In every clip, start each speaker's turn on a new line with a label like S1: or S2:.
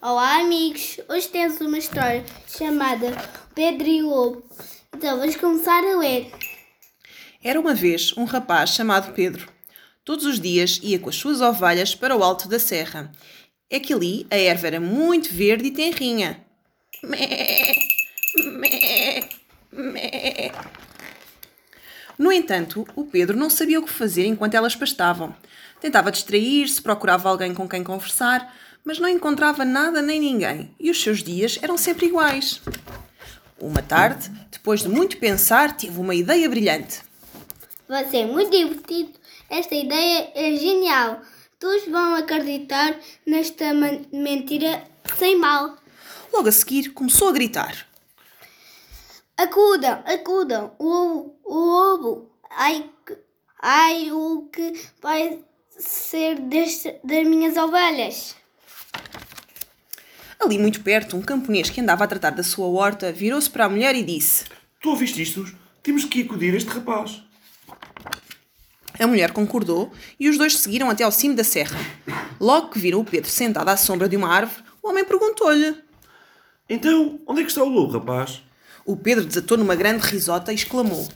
S1: Olá, amigos! Hoje temos uma história chamada Pedro e o Lobo. Então, vamos começar a ler.
S2: Era uma vez um rapaz chamado Pedro. Todos os dias ia com as suas ovelhas para o alto da serra. É que ali a erva era muito verde e tenrinha. Mé, mé, mé. No entanto, o Pedro não sabia o que fazer enquanto elas pastavam. Tentava distrair-se, procurava alguém com quem conversar, mas não encontrava nada nem ninguém, e os seus dias eram sempre iguais. Uma tarde, depois de muito pensar, teve uma ideia brilhante.
S1: Vai ser muito divertido. Esta ideia é genial. Todos vão acreditar nesta mentira sem mal.
S2: Logo a seguir, começou a gritar.
S1: Acudam, acudam. O lobo, o lobo. Ai, ai, o que vai ser deste, das minhas ovelhas?
S2: Ali muito perto, um camponês que andava a tratar da sua horta virou-se para a mulher e disse:
S3: Tu ouviste isto? Temos que acudir este rapaz.
S2: A mulher concordou e os dois seguiram até ao cimo da serra. Logo que viram o Pedro sentado à sombra de uma árvore, o homem perguntou-lhe.
S3: Então, onde é que está o lobo, rapaz?
S2: O Pedro desatou numa grande risota e exclamou: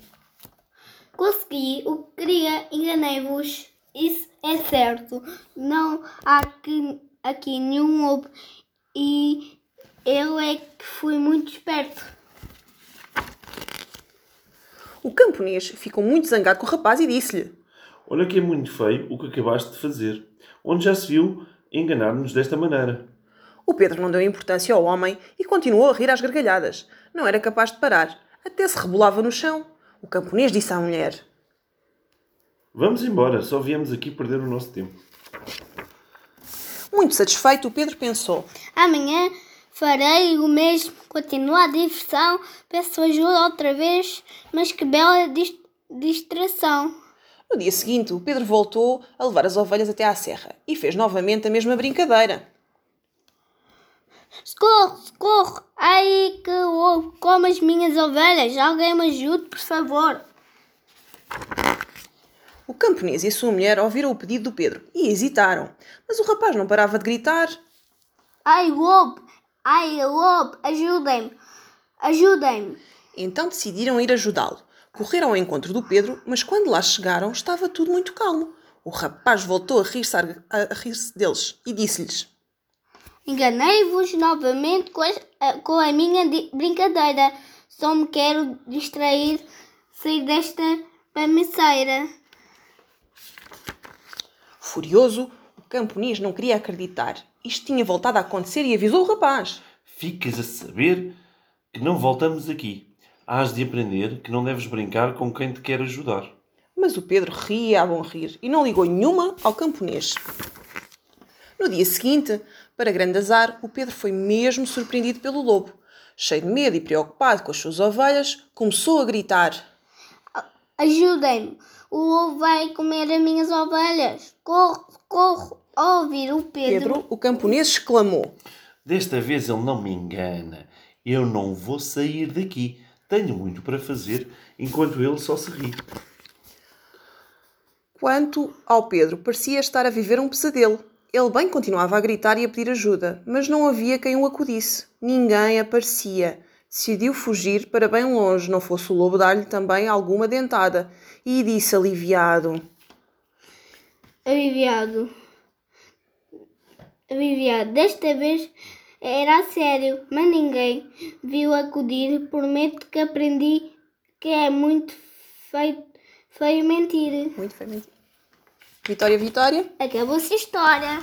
S1: Consegui o que queria, enganei-vos. Isso é certo. Não há aqui, aqui nenhum lobo e eu é que fui muito esperto.
S2: O camponês ficou muito zangado com o rapaz e disse-lhe:
S3: Olha que é muito feio o que acabaste de fazer. Onde já se viu enganar-nos desta maneira?
S2: O Pedro não deu importância ao homem e continuou a rir às gargalhadas. Não era capaz de parar. Até se rebolava no chão. O camponês disse à mulher:
S3: Vamos embora, só viemos aqui perder o nosso tempo.
S2: Muito satisfeito, o Pedro pensou:
S1: Amanhã farei o mesmo. Continua a diversão. Peço ajuda outra vez, mas que bela dis- distração.
S2: No dia seguinte, o Pedro voltou a levar as ovelhas até à serra e fez novamente a mesma brincadeira.
S1: Socorro, socorro! Ai que lobo, como as minhas ovelhas! Alguém me ajude, por favor!
S2: O camponês e a sua mulher ouviram o pedido do Pedro e hesitaram, mas o rapaz não parava de gritar.
S1: Ai lobo! Ai lobo! Ajudem-me! Ajudem-me!
S2: Então decidiram ir ajudá-lo. Correram ao encontro do Pedro, mas quando lá chegaram estava tudo muito calmo. O rapaz voltou a rir-se rir-se deles e disse-lhes:
S1: Enganei-vos novamente com, a- com a minha brincadeira. Só me quero distrair, sair desta pamiceira.
S2: Furioso, o camponês não queria acreditar. Isto tinha voltado a acontecer e avisou o rapaz.
S3: Ficas a saber que não voltamos aqui. Hás de aprender que não deves brincar com quem te quer ajudar.
S2: Mas o Pedro ria a bom rir e não ligou nenhuma ao camponês. No dia seguinte, para grande azar, o Pedro foi mesmo surpreendido pelo lobo. Cheio de medo e preocupado com as suas ovelhas, começou a gritar.
S1: Ajudem-me! O lobo vai comer as minhas ovelhas. Corro, corro! Ao ouvir o Pedro,
S2: Pedro, o camponês, exclamou.
S3: Desta vez ele não me engana. Eu não vou sair daqui. Tenho muito para fazer, enquanto ele só se ri.
S2: Quanto ao Pedro, parecia estar a viver um pesadelo. Ele bem continuava a gritar e a pedir ajuda, mas não havia quem o acudisse. Ninguém aparecia. Decidiu fugir para bem longe, não fosse o lobo dar-lhe também alguma dentada, e disse aliviado:
S1: aliviado. Aliviado. Desta vez era a sério, mas ninguém viu acudir. Prometo que aprendi que é muito feio, feio mentir.
S2: Muito bem, Vitória, Vitória.
S1: Acabou-se a história.